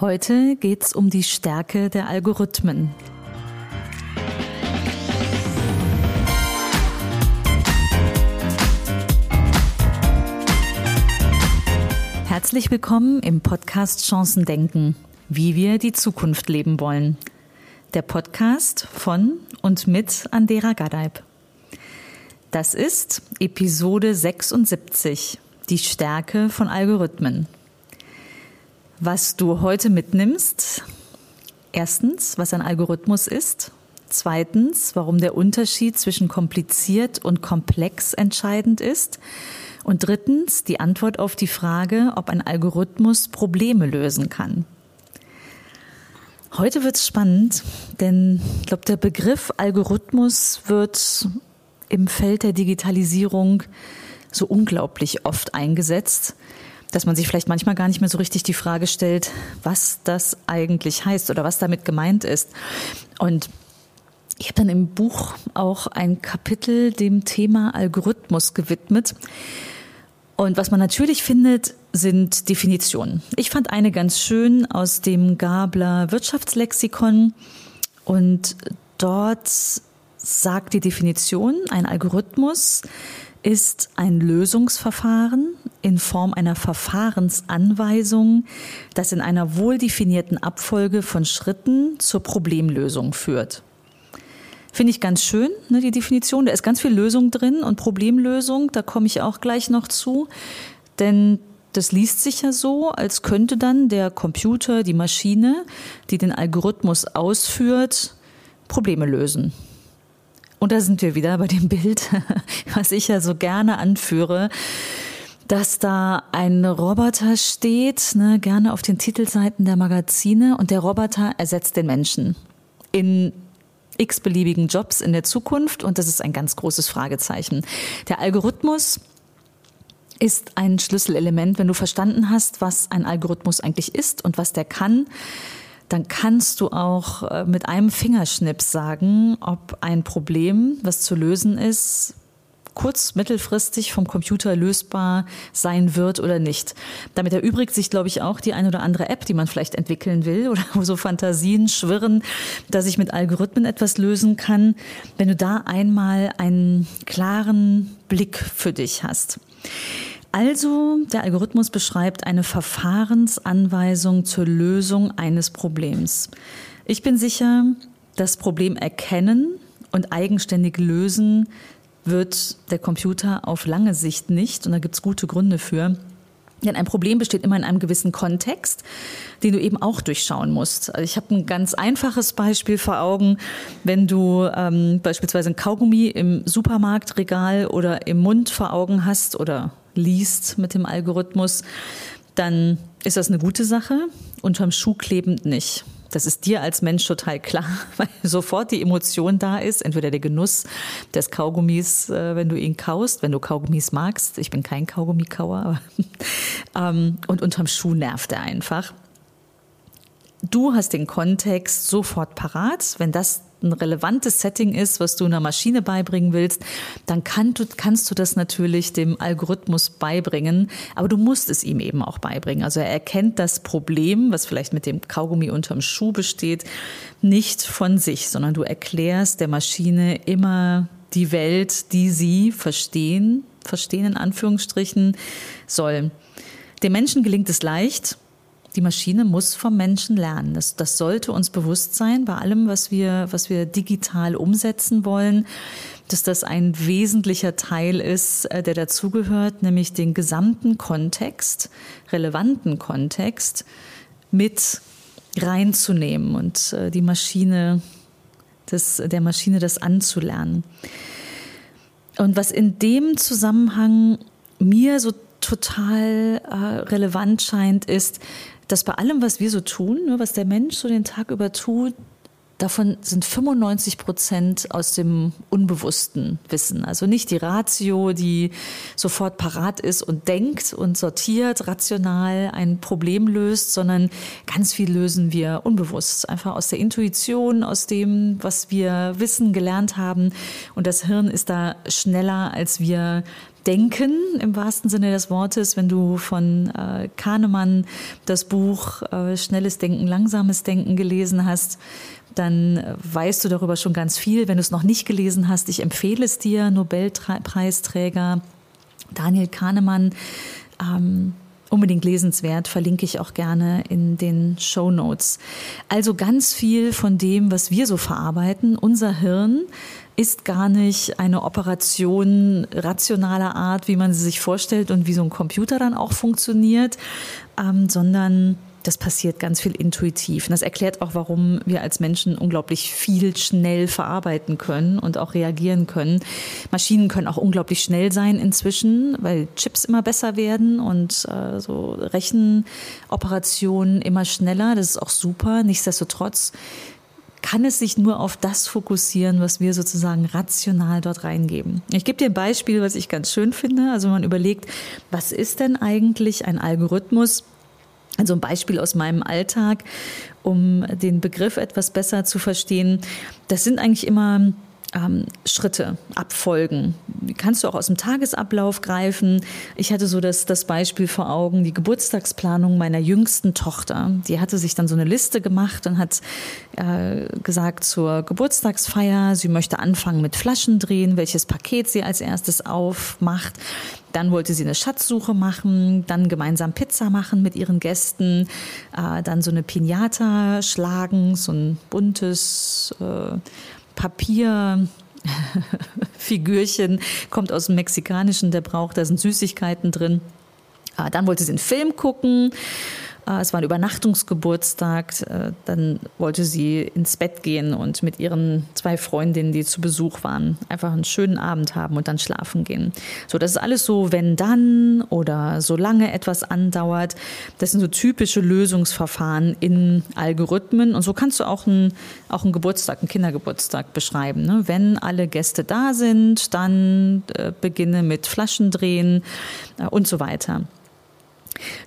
Heute geht es um die Stärke der Algorithmen. Herzlich willkommen im Podcast Chancen denken, wie wir die Zukunft leben wollen. Der Podcast von und mit Andera Gadeib. Das ist Episode 76, die Stärke von Algorithmen was du heute mitnimmst. Erstens, was ein Algorithmus ist. Zweitens, warum der Unterschied zwischen kompliziert und komplex entscheidend ist. Und drittens, die Antwort auf die Frage, ob ein Algorithmus Probleme lösen kann. Heute wird es spannend, denn ich glaube, der Begriff Algorithmus wird im Feld der Digitalisierung so unglaublich oft eingesetzt dass man sich vielleicht manchmal gar nicht mehr so richtig die Frage stellt, was das eigentlich heißt oder was damit gemeint ist. Und ich habe dann im Buch auch ein Kapitel dem Thema Algorithmus gewidmet. Und was man natürlich findet, sind Definitionen. Ich fand eine ganz schön aus dem Gabler Wirtschaftslexikon und dort sagt die Definition, ein Algorithmus ist ein Lösungsverfahren in Form einer Verfahrensanweisung, das in einer wohl definierten Abfolge von Schritten zur Problemlösung führt. Finde ich ganz schön, ne, die Definition. Da ist ganz viel Lösung drin und Problemlösung, da komme ich auch gleich noch zu. Denn das liest sich ja so, als könnte dann der Computer, die Maschine, die den Algorithmus ausführt, Probleme lösen. Und da sind wir wieder bei dem Bild, was ich ja so gerne anführe, dass da ein Roboter steht, ne, gerne auf den Titelseiten der Magazine, und der Roboter ersetzt den Menschen in x-beliebigen Jobs in der Zukunft. Und das ist ein ganz großes Fragezeichen. Der Algorithmus ist ein Schlüsselelement. Wenn du verstanden hast, was ein Algorithmus eigentlich ist und was der kann, dann kannst du auch äh, mit einem Fingerschnips sagen, ob ein Problem, was zu lösen ist, kurz-, mittelfristig vom Computer lösbar sein wird oder nicht. Damit erübrigt sich, glaube ich, auch die ein oder andere App, die man vielleicht entwickeln will oder wo so Fantasien schwirren, dass ich mit Algorithmen etwas lösen kann, wenn du da einmal einen klaren Blick für dich hast. Also, der Algorithmus beschreibt eine Verfahrensanweisung zur Lösung eines Problems. Ich bin sicher, das Problem erkennen und eigenständig lösen wird der Computer auf lange Sicht nicht. Und da gibt es gute Gründe für. Denn ein Problem besteht immer in einem gewissen Kontext, den du eben auch durchschauen musst. Also ich habe ein ganz einfaches Beispiel vor Augen. Wenn du ähm, beispielsweise ein Kaugummi im Supermarktregal oder im Mund vor Augen hast oder liest mit dem Algorithmus, dann ist das eine gute Sache, unterm Schuh klebend nicht. Das ist dir als Mensch total klar, weil sofort die Emotion da ist, entweder der Genuss des Kaugummis, äh, wenn du ihn kaust, wenn du Kaugummis magst. Ich bin kein Kaugummikauer, ähm, und unterm Schuh nervt er einfach. Du hast den Kontext sofort parat. Wenn das ein relevantes Setting ist, was du einer Maschine beibringen willst, dann kann du, kannst du das natürlich dem Algorithmus beibringen, aber du musst es ihm eben auch beibringen. Also er erkennt das Problem, was vielleicht mit dem Kaugummi unterm Schuh besteht, nicht von sich, sondern du erklärst der Maschine immer die Welt, die sie verstehen, verstehen in Anführungsstrichen soll. Dem Menschen gelingt es leicht, die Maschine muss vom Menschen lernen. Das, das sollte uns bewusst sein bei allem, was wir, was wir digital umsetzen wollen, dass das ein wesentlicher Teil ist, äh, der dazugehört, nämlich den gesamten Kontext, relevanten Kontext mit reinzunehmen und äh, die Maschine, das, der Maschine das anzulernen. Und was in dem Zusammenhang mir so total äh, relevant scheint, ist, dass bei allem, was wir so tun, ne, was der Mensch so den Tag über tut, davon sind 95 Prozent aus dem unbewussten Wissen. Also nicht die Ratio, die sofort parat ist und denkt und sortiert, rational ein Problem löst, sondern ganz viel lösen wir unbewusst. Einfach aus der Intuition, aus dem, was wir wissen, gelernt haben. Und das Hirn ist da schneller, als wir Denken im wahrsten Sinne des Wortes. Wenn du von äh, Kahnemann das Buch äh, Schnelles Denken, Langsames Denken gelesen hast, dann weißt du darüber schon ganz viel. Wenn du es noch nicht gelesen hast, ich empfehle es dir, Nobelpreisträger Daniel Kahnemann. Ähm, unbedingt lesenswert, verlinke ich auch gerne in den Show Notes. Also ganz viel von dem, was wir so verarbeiten, unser Hirn ist gar nicht eine Operation rationaler Art, wie man sie sich vorstellt und wie so ein Computer dann auch funktioniert, ähm, sondern das passiert ganz viel intuitiv. Und das erklärt auch, warum wir als Menschen unglaublich viel schnell verarbeiten können und auch reagieren können. Maschinen können auch unglaublich schnell sein inzwischen, weil Chips immer besser werden und äh, so Rechenoperationen immer schneller. Das ist auch super. Nichtsdestotrotz kann es sich nur auf das fokussieren, was wir sozusagen rational dort reingeben. Ich gebe dir ein Beispiel, was ich ganz schön finde. Also man überlegt, was ist denn eigentlich ein Algorithmus? Also ein Beispiel aus meinem Alltag, um den Begriff etwas besser zu verstehen. Das sind eigentlich immer ähm, Schritte, Abfolgen. Kannst du auch aus dem Tagesablauf greifen. Ich hatte so das, das Beispiel vor Augen, die Geburtstagsplanung meiner jüngsten Tochter. Die hatte sich dann so eine Liste gemacht und hat äh, gesagt zur Geburtstagsfeier, sie möchte anfangen mit Flaschen drehen, welches Paket sie als erstes aufmacht. Dann wollte sie eine Schatzsuche machen, dann gemeinsam Pizza machen mit ihren Gästen, äh, dann so eine Pinata schlagen, so ein buntes äh, Papierfigürchen, kommt aus dem Mexikanischen, der braucht, da sind Süßigkeiten drin. Ah, dann wollte sie einen Film gucken es war ein Übernachtungsgeburtstag. Äh, dann wollte sie ins Bett gehen und mit ihren zwei Freundinnen, die zu Besuch waren, einfach einen schönen Abend haben und dann schlafen gehen. So, das ist alles so, wenn dann oder solange etwas andauert. Das sind so typische Lösungsverfahren in Algorithmen. Und so kannst du auch einen, auch einen Geburtstag, einen Kindergeburtstag beschreiben. Ne? Wenn alle Gäste da sind, dann äh, beginne mit Flaschendrehen äh, und so weiter.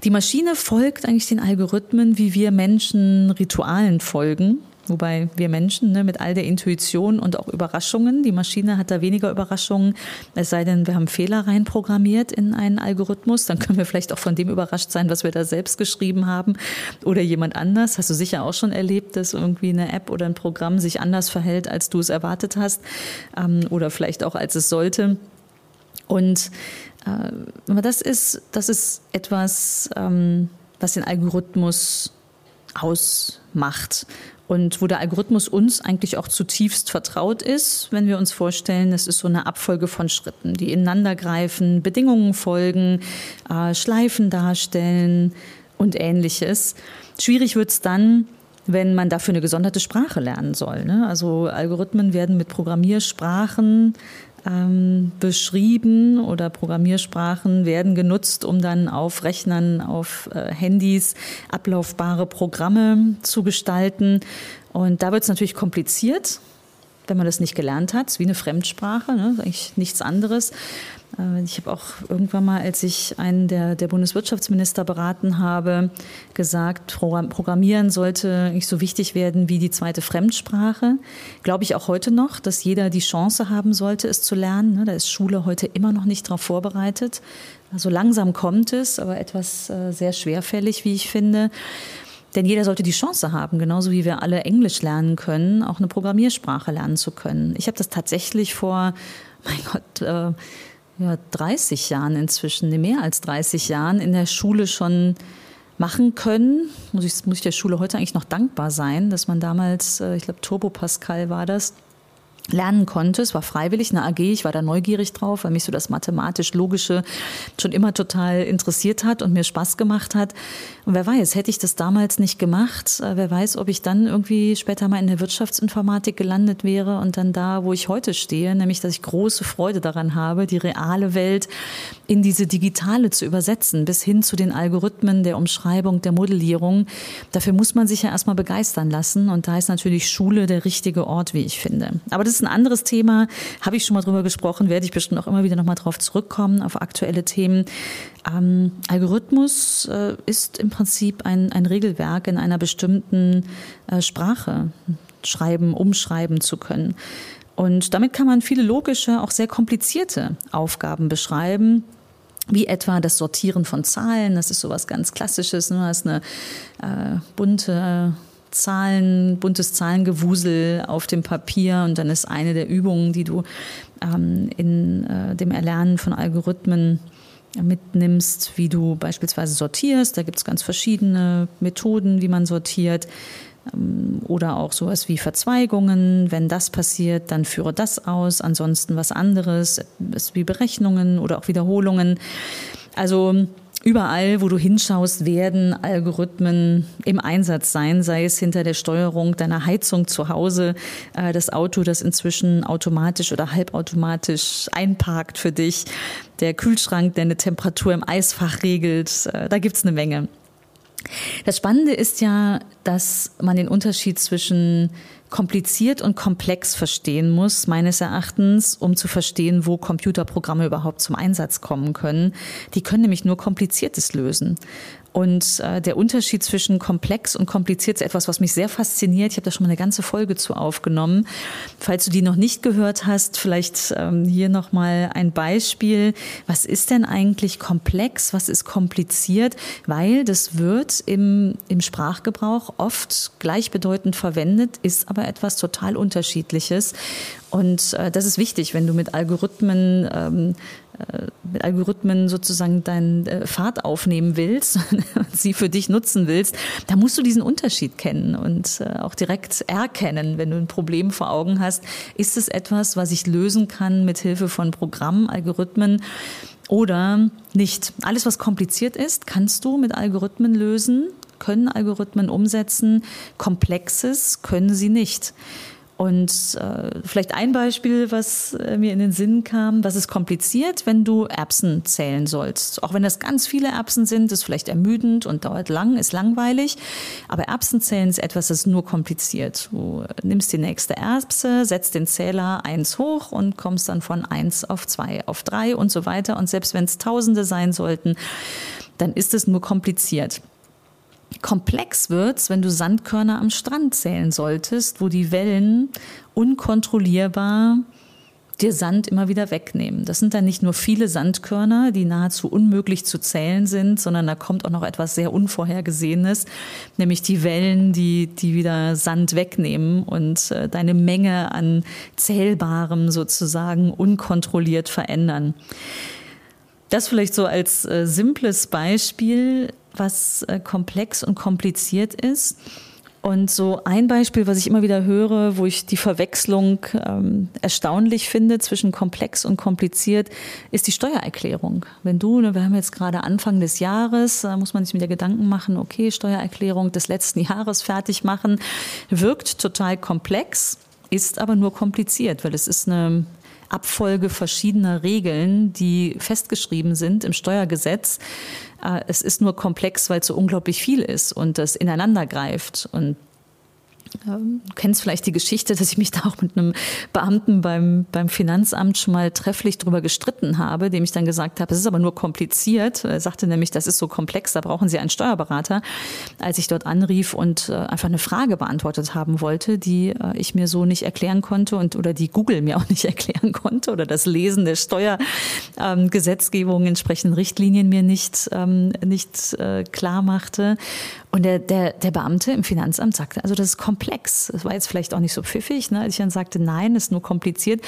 Die Maschine folgt eigentlich den Algorithmen, wie wir Menschen Ritualen folgen. Wobei wir Menschen ne, mit all der Intuition und auch Überraschungen, die Maschine hat da weniger Überraschungen, es sei denn, wir haben Fehler reinprogrammiert in einen Algorithmus, dann können wir vielleicht auch von dem überrascht sein, was wir da selbst geschrieben haben oder jemand anders. Hast du sicher auch schon erlebt, dass irgendwie eine App oder ein Programm sich anders verhält, als du es erwartet hast ähm, oder vielleicht auch als es sollte. Und äh, das ist, das ist etwas, ähm, was den Algorithmus ausmacht und wo der Algorithmus uns eigentlich auch zutiefst vertraut ist, wenn wir uns vorstellen, es ist so eine Abfolge von Schritten, die ineinander greifen, Bedingungen folgen, äh, Schleifen darstellen und ähnliches. Schwierig wird es dann, wenn man dafür eine gesonderte Sprache lernen soll. Ne? Also Algorithmen werden mit Programmiersprachen ähm, beschrieben oder Programmiersprachen werden genutzt, um dann auf Rechnern, auf äh, Handys ablaufbare Programme zu gestalten. Und da wird es natürlich kompliziert, wenn man das nicht gelernt hat, wie eine Fremdsprache, ne? eigentlich nichts anderes. Äh, ich habe auch irgendwann mal, als ich einen der, der Bundeswirtschaftsminister beraten habe, gesagt, Programmieren sollte nicht so wichtig werden wie die zweite Fremdsprache. Glaube ich auch heute noch, dass jeder die Chance haben sollte, es zu lernen. Ne? Da ist Schule heute immer noch nicht darauf vorbereitet. Also langsam kommt es, aber etwas äh, sehr schwerfällig, wie ich finde. Denn jeder sollte die Chance haben, genauso wie wir alle Englisch lernen können, auch eine Programmiersprache lernen zu können. Ich habe das tatsächlich vor, mein Gott, äh, ja, 30 Jahren inzwischen, mehr als 30 Jahren in der Schule schon machen können. Muss ich, muss ich der Schule heute eigentlich noch dankbar sein, dass man damals, äh, ich glaube Turbo Pascal war das, lernen konnte. Es war freiwillig, eine AG. Ich war da neugierig drauf, weil mich so das mathematisch-logische schon immer total interessiert hat und mir Spaß gemacht hat. Und wer weiß, hätte ich das damals nicht gemacht, äh, wer weiß, ob ich dann irgendwie später mal in der Wirtschaftsinformatik gelandet wäre und dann da, wo ich heute stehe, nämlich, dass ich große Freude daran habe, die reale Welt in diese digitale zu übersetzen, bis hin zu den Algorithmen der Umschreibung, der Modellierung. Dafür muss man sich ja erstmal begeistern lassen. Und da ist natürlich Schule der richtige Ort, wie ich finde. Aber das ist ein anderes Thema, habe ich schon mal drüber gesprochen, werde ich bestimmt auch immer wieder nochmal drauf zurückkommen, auf aktuelle Themen. Ähm, Algorithmus äh, ist im Prinzip ein, ein Regelwerk in einer bestimmten äh, Sprache schreiben, umschreiben zu können. Und damit kann man viele logische, auch sehr komplizierte Aufgaben beschreiben, wie etwa das Sortieren von Zahlen. Das ist sowas ganz Klassisches. Du hast eine äh, bunte Zahlen, buntes Zahlengewusel auf dem Papier und dann ist eine der Übungen, die du ähm, in äh, dem Erlernen von Algorithmen mitnimmst, wie du beispielsweise sortierst. Da gibt es ganz verschiedene Methoden, wie man sortiert. Ähm, oder auch sowas wie Verzweigungen. Wenn das passiert, dann führe das aus. Ansonsten was anderes, wie Berechnungen oder auch Wiederholungen. Also Überall, wo du hinschaust, werden Algorithmen im Einsatz sein, sei es hinter der Steuerung deiner Heizung zu Hause, äh, das Auto, das inzwischen automatisch oder halbautomatisch einparkt für dich, der Kühlschrank, der eine Temperatur im Eisfach regelt. Äh, da gibt's eine Menge. Das Spannende ist ja, dass man den Unterschied zwischen kompliziert und komplex verstehen muss, meines Erachtens, um zu verstehen, wo Computerprogramme überhaupt zum Einsatz kommen können. Die können nämlich nur Kompliziertes lösen. Und äh, der Unterschied zwischen komplex und kompliziert ist etwas, was mich sehr fasziniert. Ich habe da schon mal eine ganze Folge zu aufgenommen. Falls du die noch nicht gehört hast, vielleicht ähm, hier noch mal ein Beispiel. Was ist denn eigentlich komplex? Was ist kompliziert? Weil das wird im, im Sprachgebrauch oft gleichbedeutend verwendet, ist aber etwas total Unterschiedliches. Und äh, das ist wichtig, wenn du mit Algorithmen ähm, äh, mit Algorithmen sozusagen deinen äh, Pfad aufnehmen willst und sie für dich nutzen willst, da musst du diesen Unterschied kennen und äh, auch direkt erkennen, wenn du ein Problem vor Augen hast. Ist es etwas, was ich lösen kann mit Hilfe von Programmen, Algorithmen oder nicht? Alles, was kompliziert ist, kannst du mit Algorithmen lösen, können Algorithmen umsetzen. Komplexes können sie nicht. Und äh, vielleicht ein Beispiel, was äh, mir in den Sinn kam, was ist kompliziert, wenn du Erbsen zählen sollst. Auch wenn das ganz viele Erbsen sind, ist vielleicht ermüdend und dauert lang, ist langweilig. Aber Erbsen zählen ist etwas, das ist nur kompliziert. Du nimmst die nächste Erbse, setzt den Zähler eins hoch und kommst dann von eins auf zwei, auf drei und so weiter. Und selbst wenn es Tausende sein sollten, dann ist es nur kompliziert. Komplex wird's, wenn du Sandkörner am Strand zählen solltest, wo die Wellen unkontrollierbar dir Sand immer wieder wegnehmen. Das sind dann nicht nur viele Sandkörner, die nahezu unmöglich zu zählen sind, sondern da kommt auch noch etwas sehr Unvorhergesehenes, nämlich die Wellen, die, die wieder Sand wegnehmen und äh, deine Menge an Zählbarem sozusagen unkontrolliert verändern. Das vielleicht so als äh, simples Beispiel was äh, komplex und kompliziert ist. Und so ein Beispiel, was ich immer wieder höre, wo ich die Verwechslung ähm, erstaunlich finde zwischen komplex und kompliziert, ist die Steuererklärung. Wenn du, ne, wir haben jetzt gerade Anfang des Jahres, da muss man sich wieder Gedanken machen, okay, Steuererklärung des letzten Jahres fertig machen, wirkt total komplex, ist aber nur kompliziert, weil es ist eine Abfolge verschiedener Regeln, die festgeschrieben sind im Steuergesetz. Äh, es ist nur komplex, weil es so unglaublich viel ist und das ineinander greift. Und du kennst vielleicht die Geschichte, dass ich mich da auch mit einem Beamten beim, beim Finanzamt schon mal trefflich drüber gestritten habe, dem ich dann gesagt habe, es ist aber nur kompliziert. Er sagte nämlich, das ist so komplex, da brauchen Sie einen Steuerberater. Als ich dort anrief und äh, einfach eine Frage beantwortet haben wollte, die äh, ich mir so nicht erklären konnte und oder die Google mir auch nicht erklären konnte oder das Lesen der Steuergesetzgebung ähm, entsprechenden Richtlinien mir nicht, ähm, nicht äh, klar machte. Und der, der, der Beamte im Finanzamt sagte, also das ist komplex. Das war jetzt vielleicht auch nicht so pfiffig, ne, als ich dann sagte, nein, ist nur kompliziert.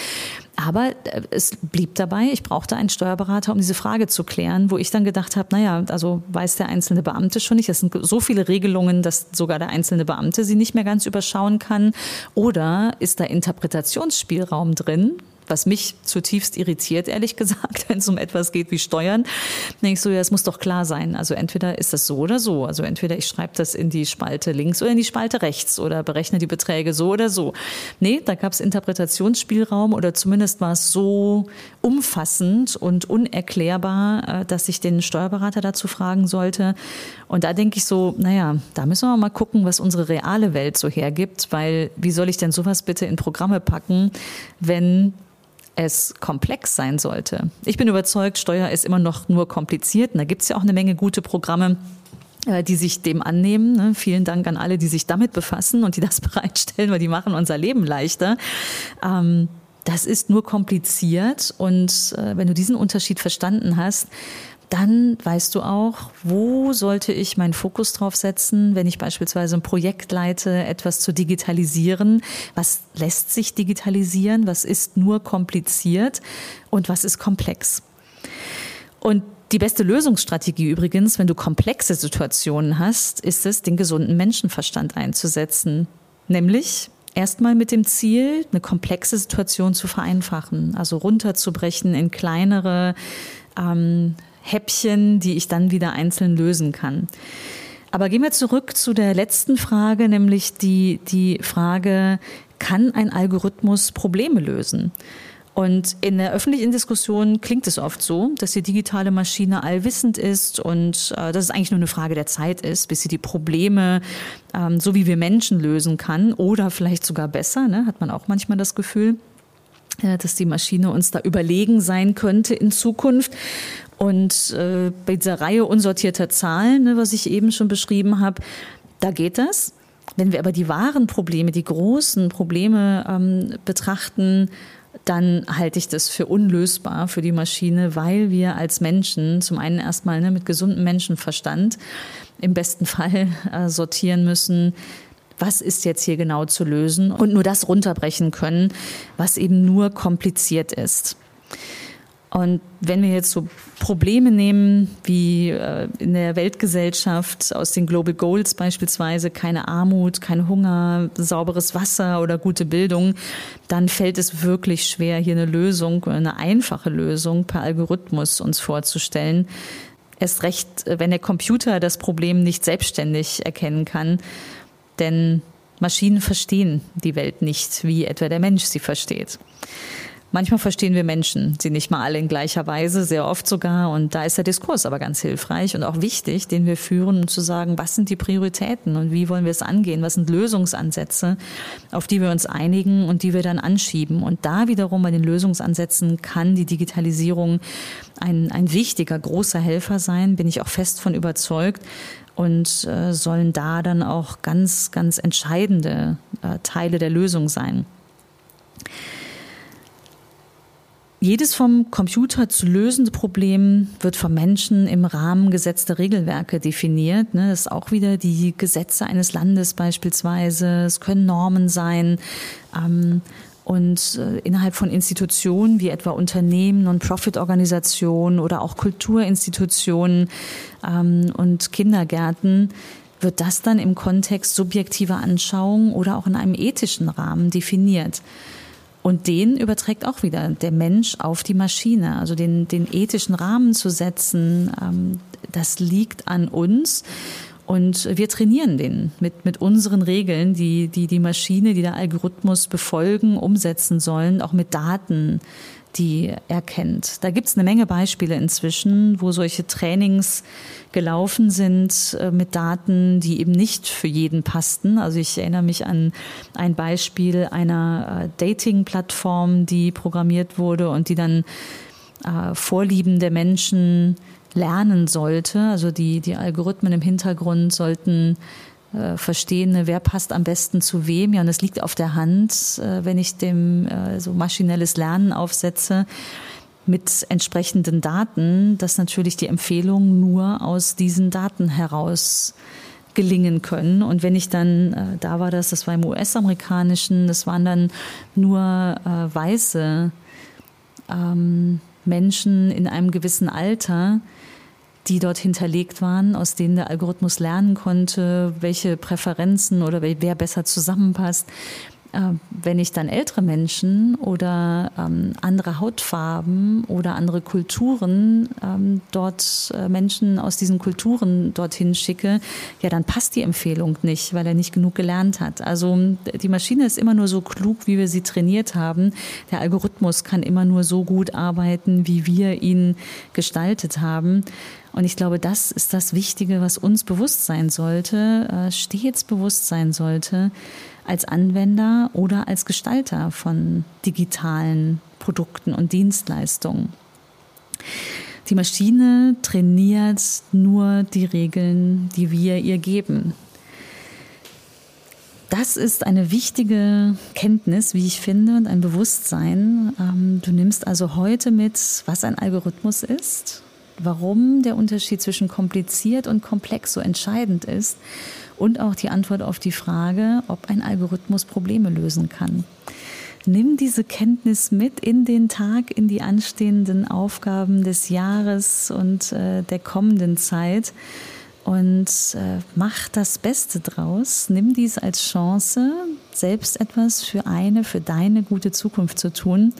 Aber äh, es blieb dabei, ich brauchte einen Steuerberater, um diese Frage zu klären, wo ich dann gedacht habe, naja, also weiß der einzelne Beamte schon nicht. Das sind so viele Regelungen, dass sogar der einzelne Beamte sie nicht mehr ganz überschauen kann. Oder ist da Interpretationsspielraum drin? Was mich zutiefst irritiert, ehrlich gesagt, wenn es um etwas geht wie Steuern. denke ich so, ja, es muss doch klar sein. Also entweder ist das so oder so. Also entweder ich schreibe das in die Spalte links oder in die Spalte rechts oder berechne die Beträge so oder so. Nee, da gab es Interpretationsspielraum oder zumindest war es so umfassend und unerklärbar, äh, dass ich den Steuerberater dazu fragen sollte. Und da denke ich so, naja, da müssen wir mal gucken, was unsere reale Welt so hergibt, weil wie soll ich denn sowas bitte in Programme packen, wenn es komplex sein sollte. Ich bin überzeugt, Steuer ist immer noch nur kompliziert. Und da gibt es ja auch eine Menge gute Programme äh, die sich dem annehmen. Ne? Vielen Dank an alle, die sich damit befassen und die das bereitstellen, weil die machen unser Leben leichter. Ähm, das ist nur kompliziert. Und äh, wenn du diesen Unterschied verstanden hast, dann weißt du auch, wo sollte ich meinen Fokus drauf setzen, wenn ich beispielsweise ein Projekt leite, etwas zu digitalisieren. Was lässt sich digitalisieren? Was ist nur kompliziert? Und was ist komplex? Und die beste Lösungsstrategie übrigens, wenn du komplexe Situationen hast, ist es, den gesunden Menschenverstand einzusetzen. Nämlich erstmal mit dem Ziel, eine komplexe Situation zu vereinfachen, also runterzubrechen in kleinere ähm, Häppchen, die ich dann wieder einzeln lösen kann. Aber gehen wir zurück zu der letzten Frage, nämlich die, die Frage, kann ein Algorithmus Probleme lösen? Und in der öffentlichen Diskussion klingt es oft so, dass die digitale Maschine allwissend ist und äh, dass es eigentlich nur eine Frage der Zeit ist, bis sie die Probleme, ähm, so wie wir Menschen, lösen kann oder vielleicht sogar besser, ne, hat man auch manchmal das Gefühl äh, dass die Maschine uns da überlegen sein könnte in Zukunft. Und äh, bei dieser Reihe unsortierter Zahlen, ne, was ich eben schon beschrieben habe, da geht das. Wenn wir aber die wahren Probleme, die großen Probleme ähm, betrachten, dann halte ich das für unlösbar für die Maschine, weil wir als Menschen zum einen erstmal ne, mit gesundem Menschenverstand im besten Fall äh, sortieren müssen, was ist jetzt hier genau zu lösen und nur das runterbrechen können, was eben nur kompliziert ist. Und wenn wir jetzt so Probleme nehmen, wie äh, in der Weltgesellschaft aus den Global Goals beispielsweise, keine Armut, kein Hunger, sauberes Wasser oder gute Bildung, dann fällt es wirklich schwer, hier eine Lösung, eine einfache Lösung per Algorithmus uns vorzustellen. Erst recht, wenn der Computer das Problem nicht selbstständig erkennen kann. Denn Maschinen verstehen die Welt nicht, wie etwa der Mensch sie versteht. Manchmal verstehen wir Menschen sie nicht mal alle in gleicher Weise, sehr oft sogar. Und da ist der Diskurs aber ganz hilfreich und auch wichtig, den wir führen, um zu sagen, was sind die Prioritäten und wie wollen wir es angehen? Was sind Lösungsansätze, auf die wir uns einigen und die wir dann anschieben? Und da wiederum bei den Lösungsansätzen kann die Digitalisierung ein, ein wichtiger, großer Helfer sein, bin ich auch fest von überzeugt und äh, sollen da dann auch ganz, ganz entscheidende äh, Teile der Lösung sein jedes vom Computer zu lösende Problem wird vom Menschen im Rahmen gesetzter Regelwerke definiert. Ne? Das ist auch wieder die Gesetze eines Landes beispielsweise. Es können Normen sein. Ähm, und äh, innerhalb von Institutionen wie etwa Unternehmen, Non-Profit-Organisationen oder auch Kulturinstitutionen ähm, und Kindergärten wird das dann im Kontext subjektiver Anschauung oder auch in einem ethischen Rahmen definiert. Und den überträgt auch wieder der Mensch auf die Maschine. Also den, den ethischen Rahmen zu setzen, ähm, das liegt an uns. Und wir trainieren den mit, mit unseren Regeln, die, die die Maschine, die der Algorithmus befolgen, umsetzen sollen, auch mit Daten, die er kennt. Da gibt's eine Menge Beispiele inzwischen, wo solche Trainings gelaufen sind äh, mit Daten, die eben nicht für jeden passten. Also ich erinnere mich an ein Beispiel einer äh, Dating-Plattform, die programmiert wurde und die dann äh, Vorlieben der Menschen lernen sollte. Also die, die Algorithmen im Hintergrund sollten äh, verstehen, ne, wer passt am besten zu wem. Ja, und es liegt auf der Hand, äh, wenn ich dem äh, so maschinelles Lernen aufsetze mit entsprechenden Daten, dass natürlich die Empfehlungen nur aus diesen Daten heraus gelingen können. Und wenn ich dann, äh, da war das, das war im US-amerikanischen, das waren dann nur äh, weiße ähm, Menschen in einem gewissen Alter, die dort hinterlegt waren, aus denen der Algorithmus lernen konnte, welche Präferenzen oder wer besser zusammenpasst. Äh, wenn ich dann ältere Menschen oder ähm, andere Hautfarben oder andere Kulturen ähm, dort äh, Menschen aus diesen Kulturen dorthin schicke, ja, dann passt die Empfehlung nicht, weil er nicht genug gelernt hat. Also die Maschine ist immer nur so klug, wie wir sie trainiert haben. Der Algorithmus kann immer nur so gut arbeiten, wie wir ihn gestaltet haben. Und ich glaube, das ist das Wichtige, was uns bewusst sein sollte, äh, stets bewusst sein sollte, als Anwender oder als Gestalter von digitalen Produkten und Dienstleistungen. Die Maschine trainiert nur die Regeln, die wir ihr geben. das ist eine wichtige Kenntnis, wie ich finde, und ein Bewusstsein. Ähm, du nimmst also heute mit, was ein Algorithmus ist, warum der Unterschied zwischen kompliziert und komplex so entscheidend ist und auch die Antwort auf die Frage, ob ein Algorithmus Probleme lösen kann. Nimm diese Kenntnis mit in den Tag, in die anstehenden Aufgaben des Jahres und äh, der kommenden Zeit und äh, mach das Beste draus. Nimm dies als Chance, selbst etwas für eine, für deine gute Zukunft zu tun.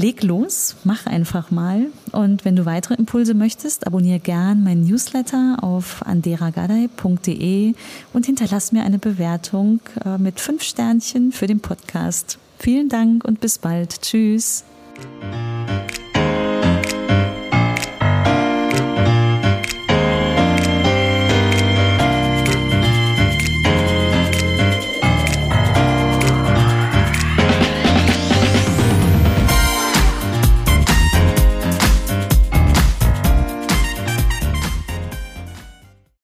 Leg los, mach einfach mal. Und wenn du weitere Impulse möchtest, abonniere gern meinen Newsletter auf anderagadei.de und hinterlass mir eine Bewertung äh, mit fünf Sternchen für den Podcast. Vielen Dank und bis bald. Tschüss.